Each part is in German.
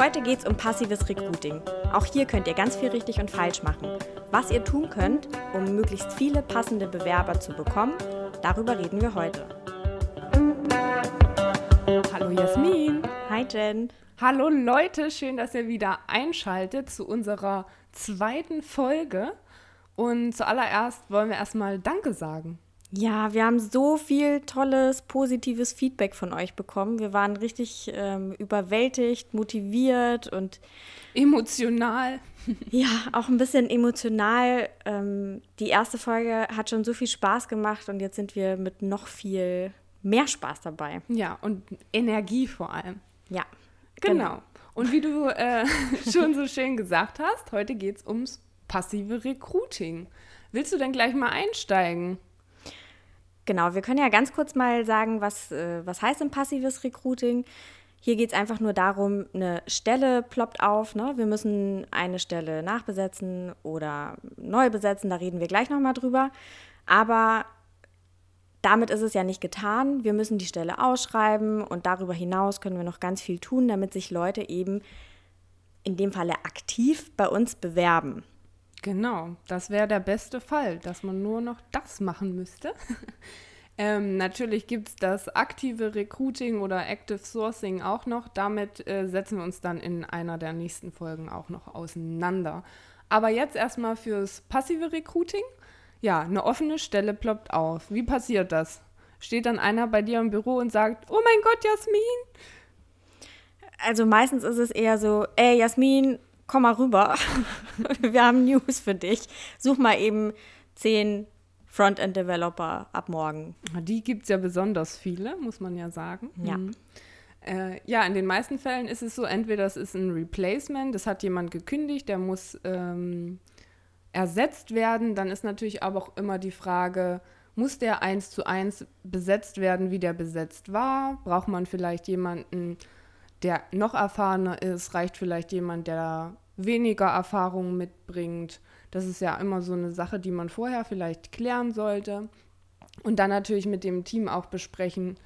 Heute geht es um passives Recruiting. Auch hier könnt ihr ganz viel richtig und falsch machen. Was ihr tun könnt, um möglichst viele passende Bewerber zu bekommen, darüber reden wir heute. Hallo Jasmin. Hi Jen. Hallo Leute, schön, dass ihr wieder einschaltet zu unserer zweiten Folge. Und zuallererst wollen wir erstmal Danke sagen. Ja, wir haben so viel tolles, positives Feedback von euch bekommen. Wir waren richtig ähm, überwältigt, motiviert und emotional. ja, auch ein bisschen emotional. Ähm, die erste Folge hat schon so viel Spaß gemacht und jetzt sind wir mit noch viel mehr Spaß dabei. Ja, und Energie vor allem. Ja. Genau. genau. Und wie du äh, schon so schön gesagt hast, heute geht es ums passive Recruiting. Willst du denn gleich mal einsteigen? Genau, wir können ja ganz kurz mal sagen, was, äh, was heißt ein passives Recruiting. Hier geht es einfach nur darum, eine Stelle ploppt auf. Ne? Wir müssen eine Stelle nachbesetzen oder neu besetzen, da reden wir gleich nochmal drüber. Aber damit ist es ja nicht getan. Wir müssen die Stelle ausschreiben und darüber hinaus können wir noch ganz viel tun, damit sich Leute eben in dem Falle aktiv bei uns bewerben. Genau, das wäre der beste Fall, dass man nur noch das machen müsste. ähm, natürlich gibt es das aktive Recruiting oder Active Sourcing auch noch. Damit äh, setzen wir uns dann in einer der nächsten Folgen auch noch auseinander. Aber jetzt erstmal fürs passive Recruiting. Ja, eine offene Stelle ploppt auf. Wie passiert das? Steht dann einer bei dir im Büro und sagt, oh mein Gott, Jasmin? Also meistens ist es eher so, ey Jasmin, komm mal rüber. Wir haben News für dich. Such mal eben zehn Frontend-Developer ab morgen. Die gibt es ja besonders viele, muss man ja sagen. Ja. Mhm. Äh, ja, in den meisten Fällen ist es so, entweder es ist ein Replacement, das hat jemand gekündigt, der muss ähm, ersetzt werden. Dann ist natürlich aber auch immer die Frage, muss der eins zu eins besetzt werden, wie der besetzt war? Braucht man vielleicht jemanden, der noch erfahrener ist? Reicht vielleicht jemand, der weniger Erfahrung mitbringt? Das ist ja immer so eine Sache, die man vorher vielleicht klären sollte. Und dann natürlich mit dem Team auch besprechen,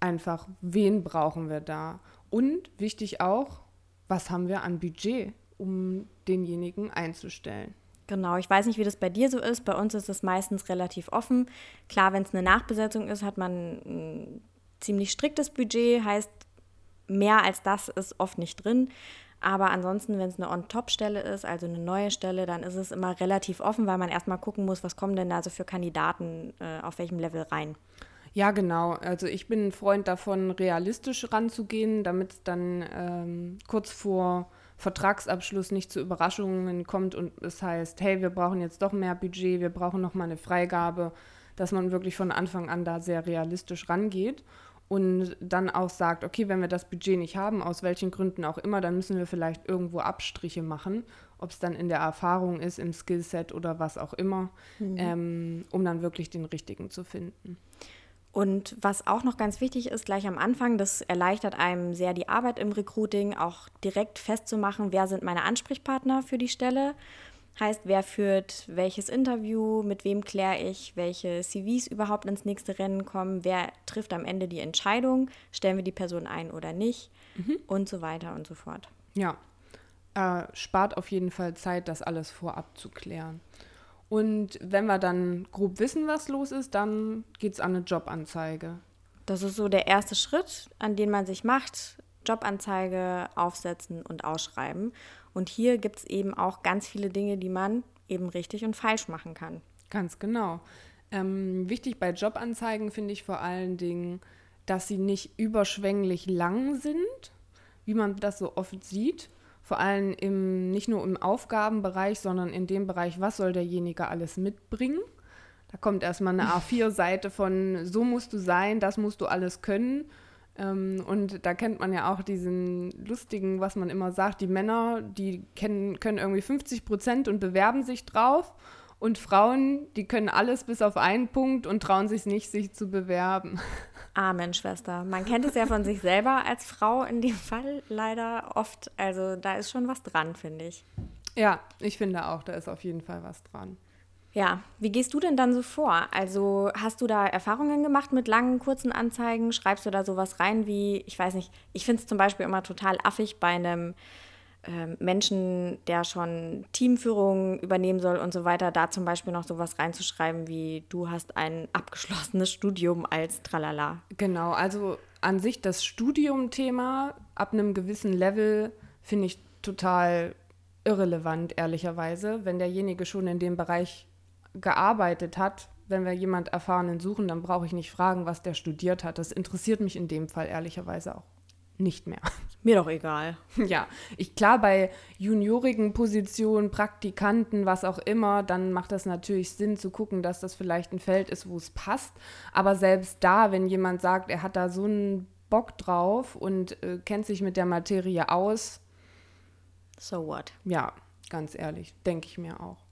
einfach, wen brauchen wir da? Und wichtig auch, was haben wir an Budget? um denjenigen einzustellen. Genau, ich weiß nicht, wie das bei dir so ist. Bei uns ist es meistens relativ offen. Klar, wenn es eine Nachbesetzung ist, hat man ein ziemlich striktes Budget, heißt, mehr als das ist oft nicht drin. Aber ansonsten, wenn es eine On-Top-Stelle ist, also eine neue Stelle, dann ist es immer relativ offen, weil man erstmal gucken muss, was kommen denn da so für Kandidaten äh, auf welchem Level rein. Ja, genau. Also ich bin ein Freund davon, realistisch ranzugehen, damit es dann ähm, kurz vor Vertragsabschluss nicht zu Überraschungen kommt und es heißt, hey, wir brauchen jetzt doch mehr Budget, wir brauchen noch mal eine Freigabe, dass man wirklich von Anfang an da sehr realistisch rangeht und dann auch sagt, okay, wenn wir das Budget nicht haben, aus welchen Gründen auch immer, dann müssen wir vielleicht irgendwo Abstriche machen, ob es dann in der Erfahrung ist, im Skillset oder was auch immer, mhm. ähm, um dann wirklich den richtigen zu finden. Und was auch noch ganz wichtig ist, gleich am Anfang, das erleichtert einem sehr die Arbeit im Recruiting, auch direkt festzumachen, wer sind meine Ansprechpartner für die Stelle. Heißt, wer führt welches Interview, mit wem kläre ich, welche CVs überhaupt ins nächste Rennen kommen, wer trifft am Ende die Entscheidung, stellen wir die Person ein oder nicht mhm. und so weiter und so fort. Ja, äh, spart auf jeden Fall Zeit, das alles vorab zu klären. Und wenn wir dann grob wissen, was los ist, dann geht es an eine Jobanzeige. Das ist so der erste Schritt, an den man sich macht. Jobanzeige aufsetzen und ausschreiben. Und hier gibt es eben auch ganz viele Dinge, die man eben richtig und falsch machen kann. Ganz genau. Ähm, wichtig bei Jobanzeigen finde ich vor allen Dingen, dass sie nicht überschwänglich lang sind, wie man das so oft sieht, vor allem im, nicht nur im Aufgabenbereich, sondern in dem Bereich, was soll derjenige alles mitbringen. Da kommt erstmal eine A4-Seite von, so musst du sein, das musst du alles können. Ähm, und da kennt man ja auch diesen lustigen, was man immer sagt, die Männer, die kennen, können irgendwie 50 Prozent und bewerben sich drauf. Und Frauen, die können alles bis auf einen Punkt und trauen sich nicht, sich zu bewerben. Amen, Schwester. Man kennt es ja von sich selber als Frau in dem Fall leider oft. Also da ist schon was dran, finde ich. Ja, ich finde auch, da ist auf jeden Fall was dran. Ja, wie gehst du denn dann so vor? Also hast du da Erfahrungen gemacht mit langen, kurzen Anzeigen? Schreibst du da sowas rein wie, ich weiß nicht, ich finde es zum Beispiel immer total affig bei einem ähm, Menschen, der schon Teamführung übernehmen soll und so weiter, da zum Beispiel noch sowas reinzuschreiben wie, du hast ein abgeschlossenes Studium als Tralala. Genau, also an sich das Studium-Thema ab einem gewissen Level finde ich total irrelevant, ehrlicherweise. Wenn derjenige schon in dem Bereich gearbeitet hat, wenn wir jemand Erfahrenen suchen, dann brauche ich nicht fragen, was der studiert hat. Das interessiert mich in dem Fall ehrlicherweise auch nicht mehr. Mir doch egal. Ja, ich klar bei juniorigen Positionen, Praktikanten, was auch immer, dann macht das natürlich Sinn zu gucken, dass das vielleicht ein Feld ist, wo es passt. Aber selbst da, wenn jemand sagt, er hat da so einen Bock drauf und äh, kennt sich mit der Materie aus. So what? Ja, ganz ehrlich, denke ich mir auch.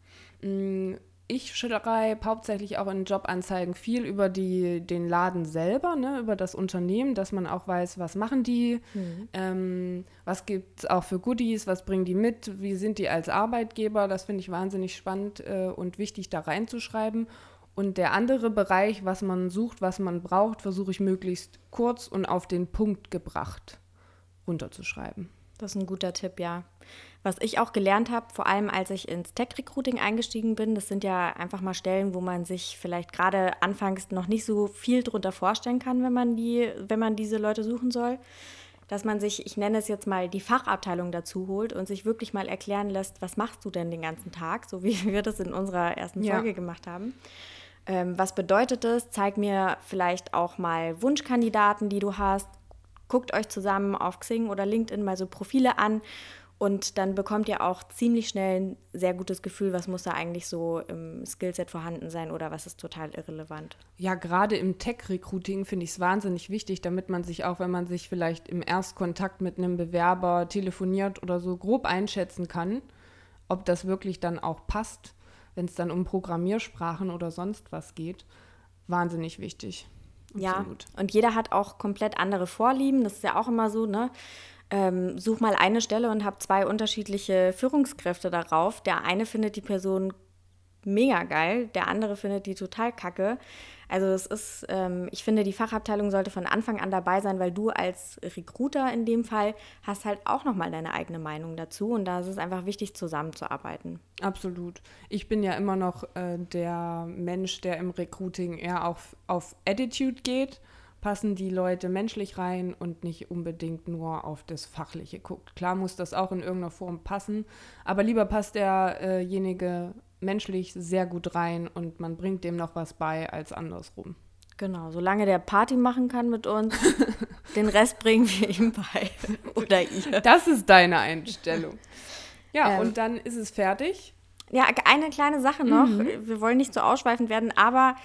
Mm, ich schreibe hauptsächlich auch in Jobanzeigen viel über die, den Laden selber, ne, über das Unternehmen, dass man auch weiß, was machen die, mhm. ähm, was gibt es auch für Goodies, was bringen die mit, wie sind die als Arbeitgeber. Das finde ich wahnsinnig spannend äh, und wichtig, da reinzuschreiben. Und der andere Bereich, was man sucht, was man braucht, versuche ich möglichst kurz und auf den Punkt gebracht runterzuschreiben. Das ist ein guter Tipp, ja. Was ich auch gelernt habe, vor allem als ich ins Tech-Recruiting eingestiegen bin, das sind ja einfach mal Stellen, wo man sich vielleicht gerade anfangs noch nicht so viel drunter vorstellen kann, wenn man, die, wenn man diese Leute suchen soll. Dass man sich, ich nenne es jetzt mal, die Fachabteilung dazu holt und sich wirklich mal erklären lässt, was machst du denn den ganzen Tag, so wie wir das in unserer ersten Folge ja. gemacht haben. Ähm, was bedeutet das? Zeig mir vielleicht auch mal Wunschkandidaten, die du hast. Guckt euch zusammen auf Xing oder LinkedIn mal so Profile an und dann bekommt ihr auch ziemlich schnell ein sehr gutes Gefühl, was muss da eigentlich so im Skillset vorhanden sein oder was ist total irrelevant. Ja, gerade im Tech-Recruiting finde ich es wahnsinnig wichtig, damit man sich auch, wenn man sich vielleicht im Erstkontakt mit einem Bewerber telefoniert oder so grob einschätzen kann, ob das wirklich dann auch passt, wenn es dann um Programmiersprachen oder sonst was geht. Wahnsinnig wichtig. Absolut. Ja, und jeder hat auch komplett andere Vorlieben. Das ist ja auch immer so, ne? Ähm, such mal eine Stelle und habe zwei unterschiedliche Führungskräfte darauf. Der eine findet die Person mega geil, der andere findet die total kacke. Also es ist, ähm, ich finde, die Fachabteilung sollte von Anfang an dabei sein, weil du als Recruiter in dem Fall hast halt auch nochmal deine eigene Meinung dazu und da ist es einfach wichtig, zusammenzuarbeiten. Absolut. Ich bin ja immer noch äh, der Mensch, der im Recruiting eher auf, auf Attitude geht passen die Leute menschlich rein und nicht unbedingt nur auf das Fachliche guckt. Klar muss das auch in irgendeiner Form passen, aber lieber passt derjenige menschlich sehr gut rein und man bringt dem noch was bei als andersrum. Genau, solange der Party machen kann mit uns, den Rest bringen wir ihm bei. Oder ihr. Das ist deine Einstellung. Ja, ähm, und dann ist es fertig. Ja, eine kleine Sache noch. Mhm. Wir wollen nicht so ausschweifend werden, aber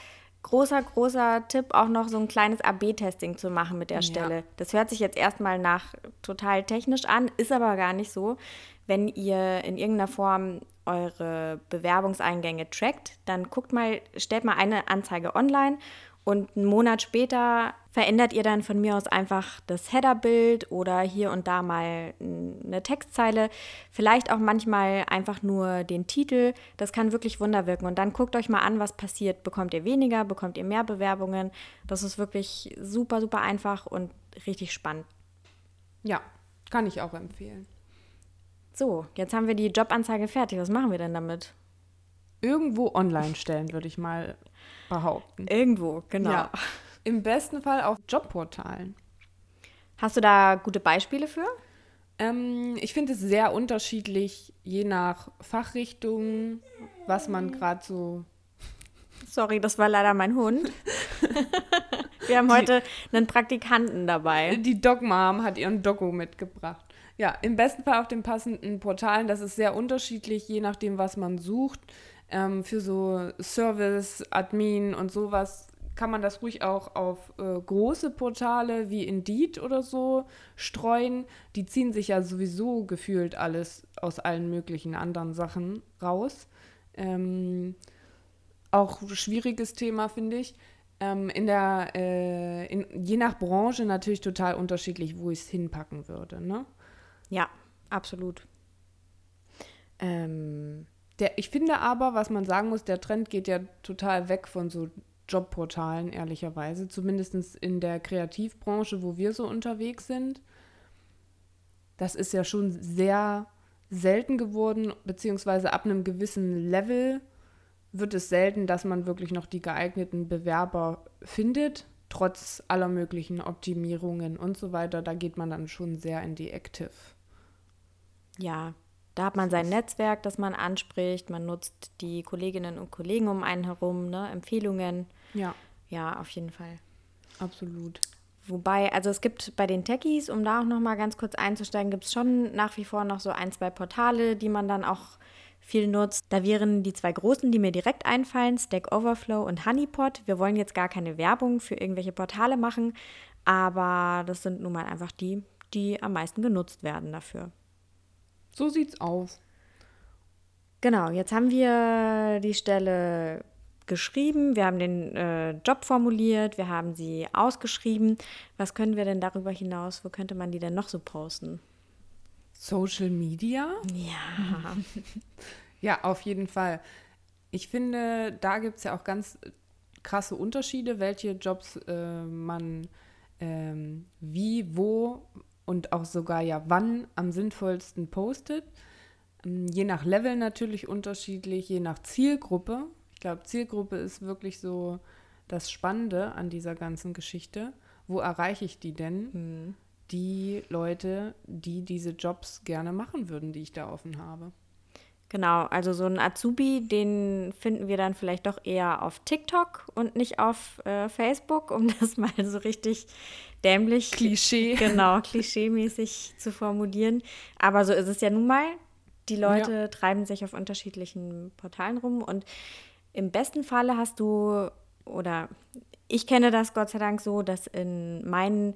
großer, großer Tipp, auch noch so ein kleines AB-Testing zu machen mit der Stelle. Ja. Das hört sich jetzt erstmal nach total technisch an, ist aber gar nicht so. Wenn ihr in irgendeiner Form eure Bewerbungseingänge trackt, dann guckt mal, stellt mal eine Anzeige online und einen Monat später verändert ihr dann von mir aus einfach das Headerbild oder hier und da mal eine Textzeile, vielleicht auch manchmal einfach nur den Titel. Das kann wirklich Wunder wirken. Und dann guckt euch mal an, was passiert. Bekommt ihr weniger, bekommt ihr mehr Bewerbungen? Das ist wirklich super, super einfach und richtig spannend. Ja, kann ich auch empfehlen. So, jetzt haben wir die Jobanzeige fertig. Was machen wir denn damit? Irgendwo online stellen, würde ich mal behaupten. Irgendwo, genau. Ja. Im besten Fall auf Jobportalen. Hast du da gute Beispiele für? Ähm, ich finde es sehr unterschiedlich, je nach Fachrichtung, was man gerade so. Sorry, das war leider mein Hund. Wir haben heute die, einen Praktikanten dabei. Die Dogmam hat ihren Dogo mitgebracht. Ja, im besten Fall auf den passenden Portalen. Das ist sehr unterschiedlich, je nachdem, was man sucht. Ähm, für so Service, Admin und sowas kann man das ruhig auch auf äh, große Portale wie Indeed oder so streuen. Die ziehen sich ja sowieso gefühlt alles aus allen möglichen anderen Sachen raus. Ähm, auch schwieriges Thema, finde ich. Ähm, in der, äh, in, je nach Branche natürlich total unterschiedlich, wo ich es hinpacken würde. Ne? Ja, absolut. Ähm, Der, ich finde aber, was man sagen muss, der Trend geht ja total weg von so Jobportalen, ehrlicherweise. Zumindest in der Kreativbranche, wo wir so unterwegs sind. Das ist ja schon sehr selten geworden, beziehungsweise ab einem gewissen Level wird es selten, dass man wirklich noch die geeigneten Bewerber findet, trotz aller möglichen Optimierungen und so weiter. Da geht man dann schon sehr in die Active. Ja, da hat man sein Netzwerk, das man anspricht. Man nutzt die Kolleginnen und Kollegen um einen herum, ne? Empfehlungen. Ja. Ja, auf jeden Fall. Absolut. Wobei, also es gibt bei den Techies, um da auch noch mal ganz kurz einzusteigen, gibt es schon nach wie vor noch so ein, zwei Portale, die man dann auch viel nutzt. Da wären die zwei großen, die mir direkt einfallen, Stack Overflow und Honeypot. Wir wollen jetzt gar keine Werbung für irgendwelche Portale machen, aber das sind nun mal einfach die, die am meisten genutzt werden dafür. So sieht's aus. Genau, jetzt haben wir die Stelle geschrieben, wir haben den äh, Job formuliert, wir haben sie ausgeschrieben. Was können wir denn darüber hinaus, wo könnte man die denn noch so posten? Social Media? Ja. ja, auf jeden Fall. Ich finde, da gibt es ja auch ganz krasse Unterschiede, welche Jobs äh, man ähm, wie, wo und auch sogar ja wann am sinnvollsten postet. Ähm, je nach Level natürlich unterschiedlich, je nach Zielgruppe. Ich glaube, Zielgruppe ist wirklich so das Spannende an dieser ganzen Geschichte. Wo erreiche ich die denn? Mhm. Die Leute, die diese Jobs gerne machen würden, die ich da offen habe. Genau, also so ein Azubi, den finden wir dann vielleicht doch eher auf TikTok und nicht auf äh, Facebook, um das mal so richtig dämlich. Klischee. Genau, klischeemäßig zu formulieren. Aber so ist es ja nun mal. Die Leute ja. treiben sich auf unterschiedlichen Portalen rum und im besten Falle hast du, oder ich kenne das Gott sei Dank so, dass in meinen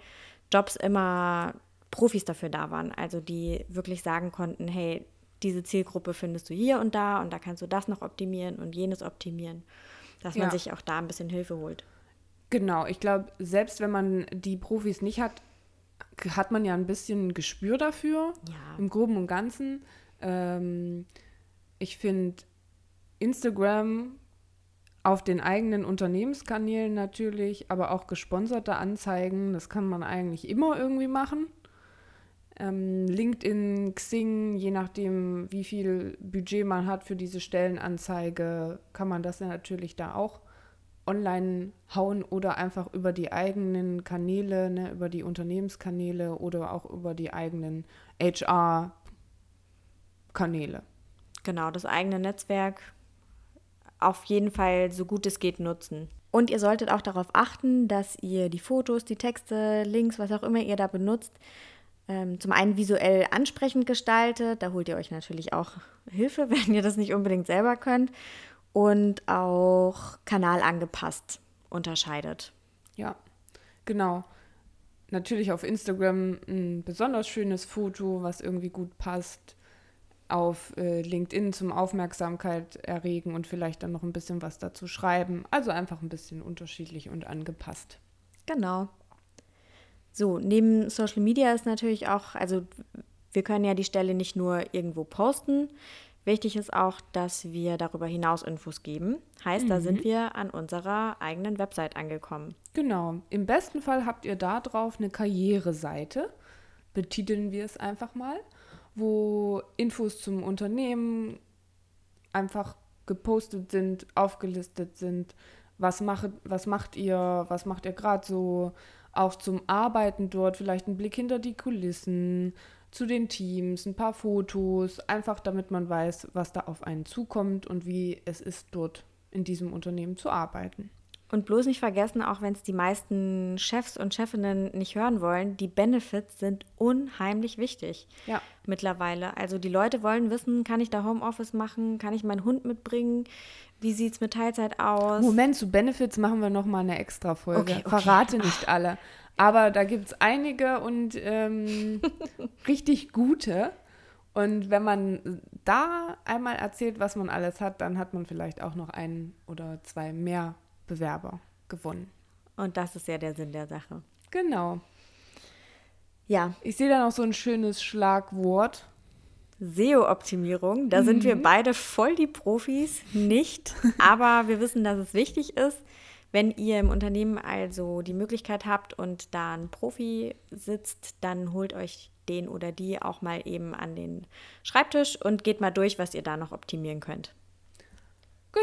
Jobs immer Profis dafür da waren. Also die wirklich sagen konnten, hey, diese Zielgruppe findest du hier und da und da kannst du das noch optimieren und jenes optimieren. Dass man ja. sich auch da ein bisschen Hilfe holt. Genau, ich glaube, selbst wenn man die Profis nicht hat, hat man ja ein bisschen Gespür dafür, ja. im Groben und Ganzen. Ähm, ich finde, Instagram auf den eigenen Unternehmenskanälen natürlich, aber auch gesponserte Anzeigen, das kann man eigentlich immer irgendwie machen. Ähm, LinkedIn, Xing, je nachdem, wie viel Budget man hat für diese Stellenanzeige, kann man das ja natürlich da auch online hauen oder einfach über die eigenen Kanäle, ne, über die Unternehmenskanäle oder auch über die eigenen HR-Kanäle. Genau, das eigene Netzwerk auf jeden Fall so gut es geht nutzen. Und ihr solltet auch darauf achten, dass ihr die Fotos, die Texte, Links, was auch immer ihr da benutzt, ähm, zum einen visuell ansprechend gestaltet. Da holt ihr euch natürlich auch Hilfe, wenn ihr das nicht unbedingt selber könnt. Und auch kanalangepasst unterscheidet. Ja, genau. Natürlich auf Instagram ein besonders schönes Foto, was irgendwie gut passt auf äh, LinkedIn zum Aufmerksamkeit erregen und vielleicht dann noch ein bisschen was dazu schreiben. Also einfach ein bisschen unterschiedlich und angepasst. Genau. So, neben Social Media ist natürlich auch, also wir können ja die Stelle nicht nur irgendwo posten. Wichtig ist auch, dass wir darüber hinaus Infos geben. Heißt, mhm. da sind mhm. wir an unserer eigenen Website angekommen. Genau. Im besten Fall habt ihr da drauf eine Karriereseite. Betiteln wir es einfach mal wo Infos zum Unternehmen einfach gepostet sind, aufgelistet sind. Was, macht, was macht ihr, was macht ihr gerade so, auch zum Arbeiten dort, vielleicht ein Blick hinter die Kulissen, zu den Teams, ein paar Fotos, einfach damit man weiß, was da auf einen zukommt und wie es ist, dort in diesem Unternehmen zu arbeiten. Und bloß nicht vergessen, auch wenn es die meisten Chefs und Chefinnen nicht hören wollen, die Benefits sind unheimlich wichtig ja. mittlerweile. Also die Leute wollen wissen, kann ich da Homeoffice machen, kann ich meinen Hund mitbringen, wie sieht es mit Teilzeit aus? Moment, zu Benefits machen wir nochmal eine extra Folge. Okay, okay. Verrate nicht alle. Aber da gibt es einige und ähm, richtig gute. Und wenn man da einmal erzählt, was man alles hat, dann hat man vielleicht auch noch ein oder zwei mehr Bewerber gewonnen. Und das ist ja der Sinn der Sache. Genau. Ja. Ich sehe da noch so ein schönes Schlagwort. SEO-Optimierung. Da mhm. sind wir mhm. beide voll die Profis, nicht. Aber wir wissen, dass es wichtig ist. Wenn ihr im Unternehmen also die Möglichkeit habt und da ein Profi sitzt, dann holt euch den oder die auch mal eben an den Schreibtisch und geht mal durch, was ihr da noch optimieren könnt.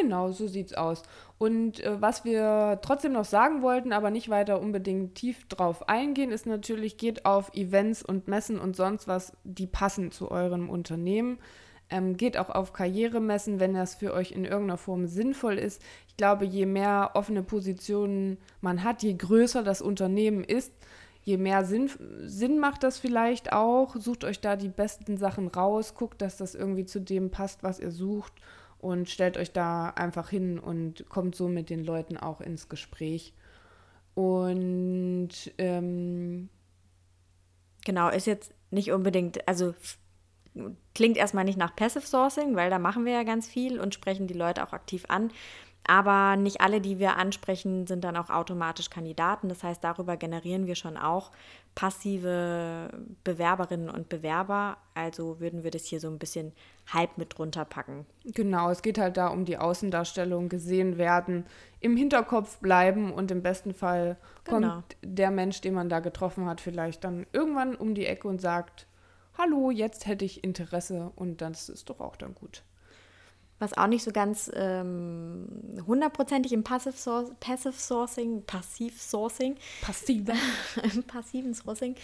Genau, so sieht's aus. Und äh, was wir trotzdem noch sagen wollten, aber nicht weiter unbedingt tief drauf eingehen, ist natürlich, geht auf Events und Messen und sonst was, die passen zu eurem Unternehmen. Ähm, geht auch auf Karrieremessen, wenn das für euch in irgendeiner Form sinnvoll ist. Ich glaube, je mehr offene Positionen man hat, je größer das Unternehmen ist, je mehr Sinn, Sinn macht das vielleicht auch. Sucht euch da die besten Sachen raus, guckt, dass das irgendwie zu dem passt, was ihr sucht und stellt euch da einfach hin und kommt so mit den Leuten auch ins Gespräch. Und ähm, genau, ist jetzt nicht unbedingt, also klingt erstmal nicht nach Passive Sourcing, weil da machen wir ja ganz viel und sprechen die Leute auch aktiv an. Aber nicht alle, die wir ansprechen, sind dann auch automatisch Kandidaten. Das heißt, darüber generieren wir schon auch passive Bewerberinnen und Bewerber. Also würden wir das hier so ein bisschen halb mit drunter packen. Genau, es geht halt da um die Außendarstellung, gesehen werden, im Hinterkopf bleiben und im besten Fall genau. kommt der Mensch, den man da getroffen hat, vielleicht dann irgendwann um die Ecke und sagt, hallo, jetzt hätte ich Interesse und das ist doch auch dann gut was auch nicht so ganz ähm, hundertprozentig im Passive, Source, Passive Sourcing, Passiv Sourcing, Passive. im passiven Sourcing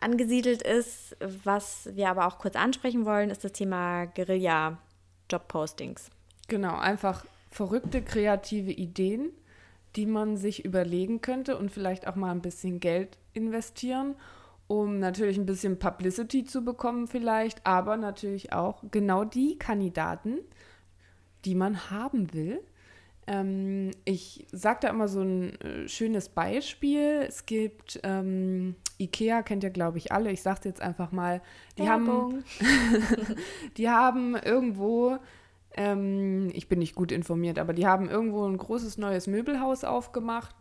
angesiedelt ist. Was wir aber auch kurz ansprechen wollen, ist das Thema Guerilla-Job-Postings. Genau, einfach verrückte kreative Ideen, die man sich überlegen könnte und vielleicht auch mal ein bisschen Geld investieren, um natürlich ein bisschen Publicity zu bekommen vielleicht, aber natürlich auch genau die Kandidaten, die man haben will. Ähm, ich sage da immer so ein äh, schönes Beispiel. Es gibt ähm, Ikea, kennt ihr glaube ich alle. Ich sage es jetzt einfach mal. Die haben, die haben irgendwo, ähm, ich bin nicht gut informiert, aber die haben irgendwo ein großes neues Möbelhaus aufgemacht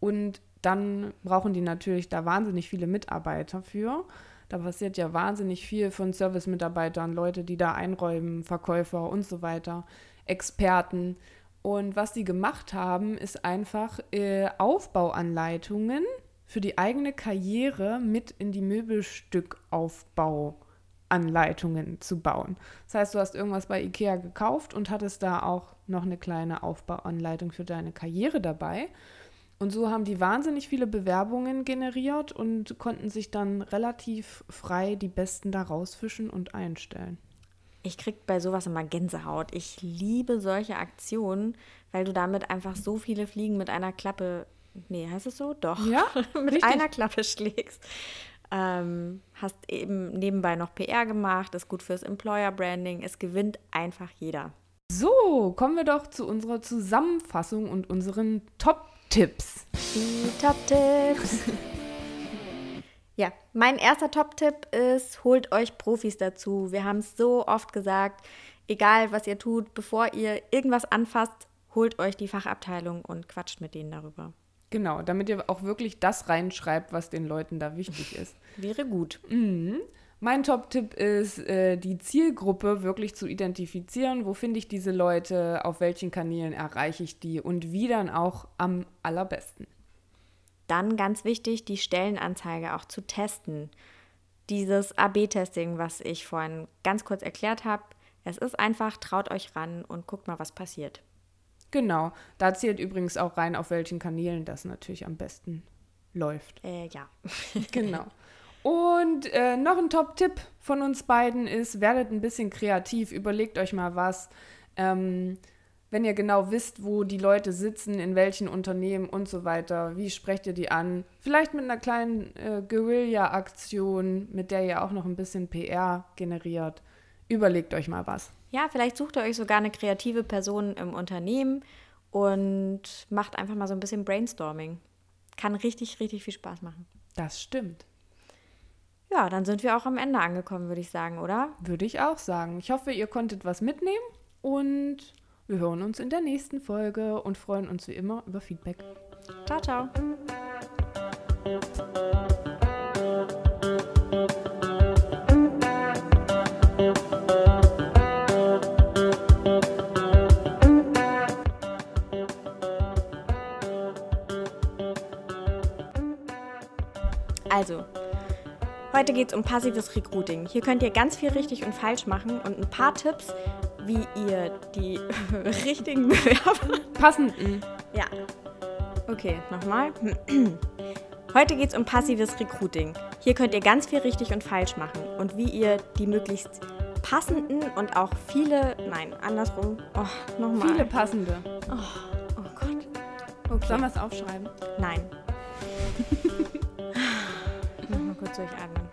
und dann brauchen die natürlich da wahnsinnig viele Mitarbeiter für. Da passiert ja wahnsinnig viel von Service-Mitarbeitern, Leute, die da einräumen, Verkäufer und so weiter. Experten. Und was sie gemacht haben, ist einfach äh, Aufbauanleitungen für die eigene Karriere mit in die Möbelstückaufbauanleitungen zu bauen. Das heißt, du hast irgendwas bei IKEA gekauft und hattest da auch noch eine kleine Aufbauanleitung für deine Karriere dabei. Und so haben die wahnsinnig viele Bewerbungen generiert und konnten sich dann relativ frei die besten da rausfischen und einstellen. Ich krieg bei sowas immer Gänsehaut. Ich liebe solche Aktionen, weil du damit einfach so viele Fliegen mit einer Klappe, nee, heißt es so? Doch. Ja, mit richtig. einer Klappe schlägst. Ähm, hast eben nebenbei noch PR gemacht, ist gut fürs Employer Branding. Es gewinnt einfach jeder. So, kommen wir doch zu unserer Zusammenfassung und unseren Top-Tipps. Die Top-Tipps. Ja, mein erster Top-Tipp ist, holt euch Profis dazu. Wir haben es so oft gesagt, egal was ihr tut, bevor ihr irgendwas anfasst, holt euch die Fachabteilung und quatscht mit denen darüber. Genau, damit ihr auch wirklich das reinschreibt, was den Leuten da wichtig ist. Wäre gut. Mhm. Mein Top-Tipp ist, äh, die Zielgruppe wirklich zu identifizieren. Wo finde ich diese Leute? Auf welchen Kanälen erreiche ich die? Und wie dann auch am allerbesten. Dann ganz wichtig, die Stellenanzeige auch zu testen. Dieses AB-Testing, was ich vorhin ganz kurz erklärt habe, es ist einfach, traut euch ran und guckt mal, was passiert. Genau, da zählt übrigens auch rein, auf welchen Kanälen das natürlich am besten läuft. Äh, ja. genau. Und äh, noch ein Top-Tipp von uns beiden ist, werdet ein bisschen kreativ, überlegt euch mal was. Ähm, wenn ihr genau wisst, wo die Leute sitzen, in welchen Unternehmen und so weiter, wie sprecht ihr die an? Vielleicht mit einer kleinen äh, Guerilla-Aktion, mit der ihr auch noch ein bisschen PR generiert. Überlegt euch mal was. Ja, vielleicht sucht ihr euch sogar eine kreative Person im Unternehmen und macht einfach mal so ein bisschen Brainstorming. Kann richtig, richtig viel Spaß machen. Das stimmt. Ja, dann sind wir auch am Ende angekommen, würde ich sagen, oder? Würde ich auch sagen. Ich hoffe, ihr konntet was mitnehmen und wir hören uns in der nächsten Folge und freuen uns wie immer über Feedback. Ciao, ciao. Also, heute geht es um passives Recruiting. Hier könnt ihr ganz viel richtig und falsch machen und ein paar Tipps, wie ihr die richtigen Bewerber. Passenden. Ja. Okay, nochmal. Heute geht es um passives Recruiting. Hier könnt ihr ganz viel richtig und falsch machen und wie ihr die möglichst passenden und auch viele, nein, andersrum, oh, nochmal. Viele passende. Oh, oh Gott. Okay. Sollen wir es aufschreiben? Nein. Nochmal kurz durchatmen.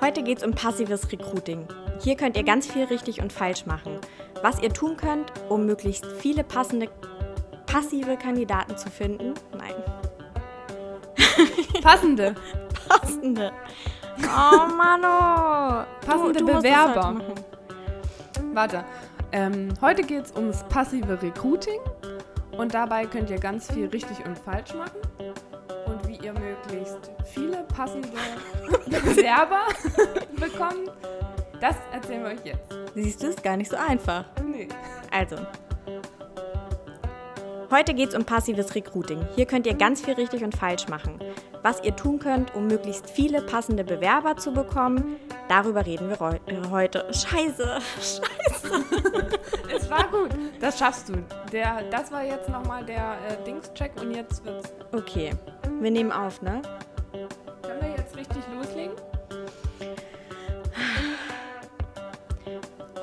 Heute geht es um passives Recruiting. Hier könnt ihr ganz viel richtig und falsch machen. Was ihr tun könnt, um möglichst viele passende passive Kandidaten zu finden. Nein. Passende. Passende. Oh Mano. Passende Du- du Bewerber. Warte. Ähm, heute geht es ums passive Recruiting. Und dabei könnt ihr ganz viel richtig und falsch machen. Und wie ihr möglichst viele passende Bewerber bekommt, das erzählen wir euch jetzt. Siehst du, ist gar nicht so einfach. Nee. Also. Heute geht es um passives Recruiting. Hier könnt ihr ganz viel richtig und falsch machen. Was ihr tun könnt, um möglichst viele passende Bewerber zu bekommen, darüber reden wir äh, heute. Scheiße. Es war gut. Das schaffst du. Der, das war jetzt nochmal der äh, Dings-Check und jetzt wird's. Okay, wir nehmen auf, ne? Können wir jetzt richtig loslegen?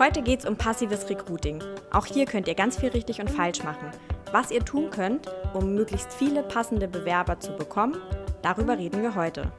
Heute geht es um passives Recruiting. Auch hier könnt ihr ganz viel richtig und falsch machen. Was ihr tun könnt, um möglichst viele passende Bewerber zu bekommen, darüber reden wir heute.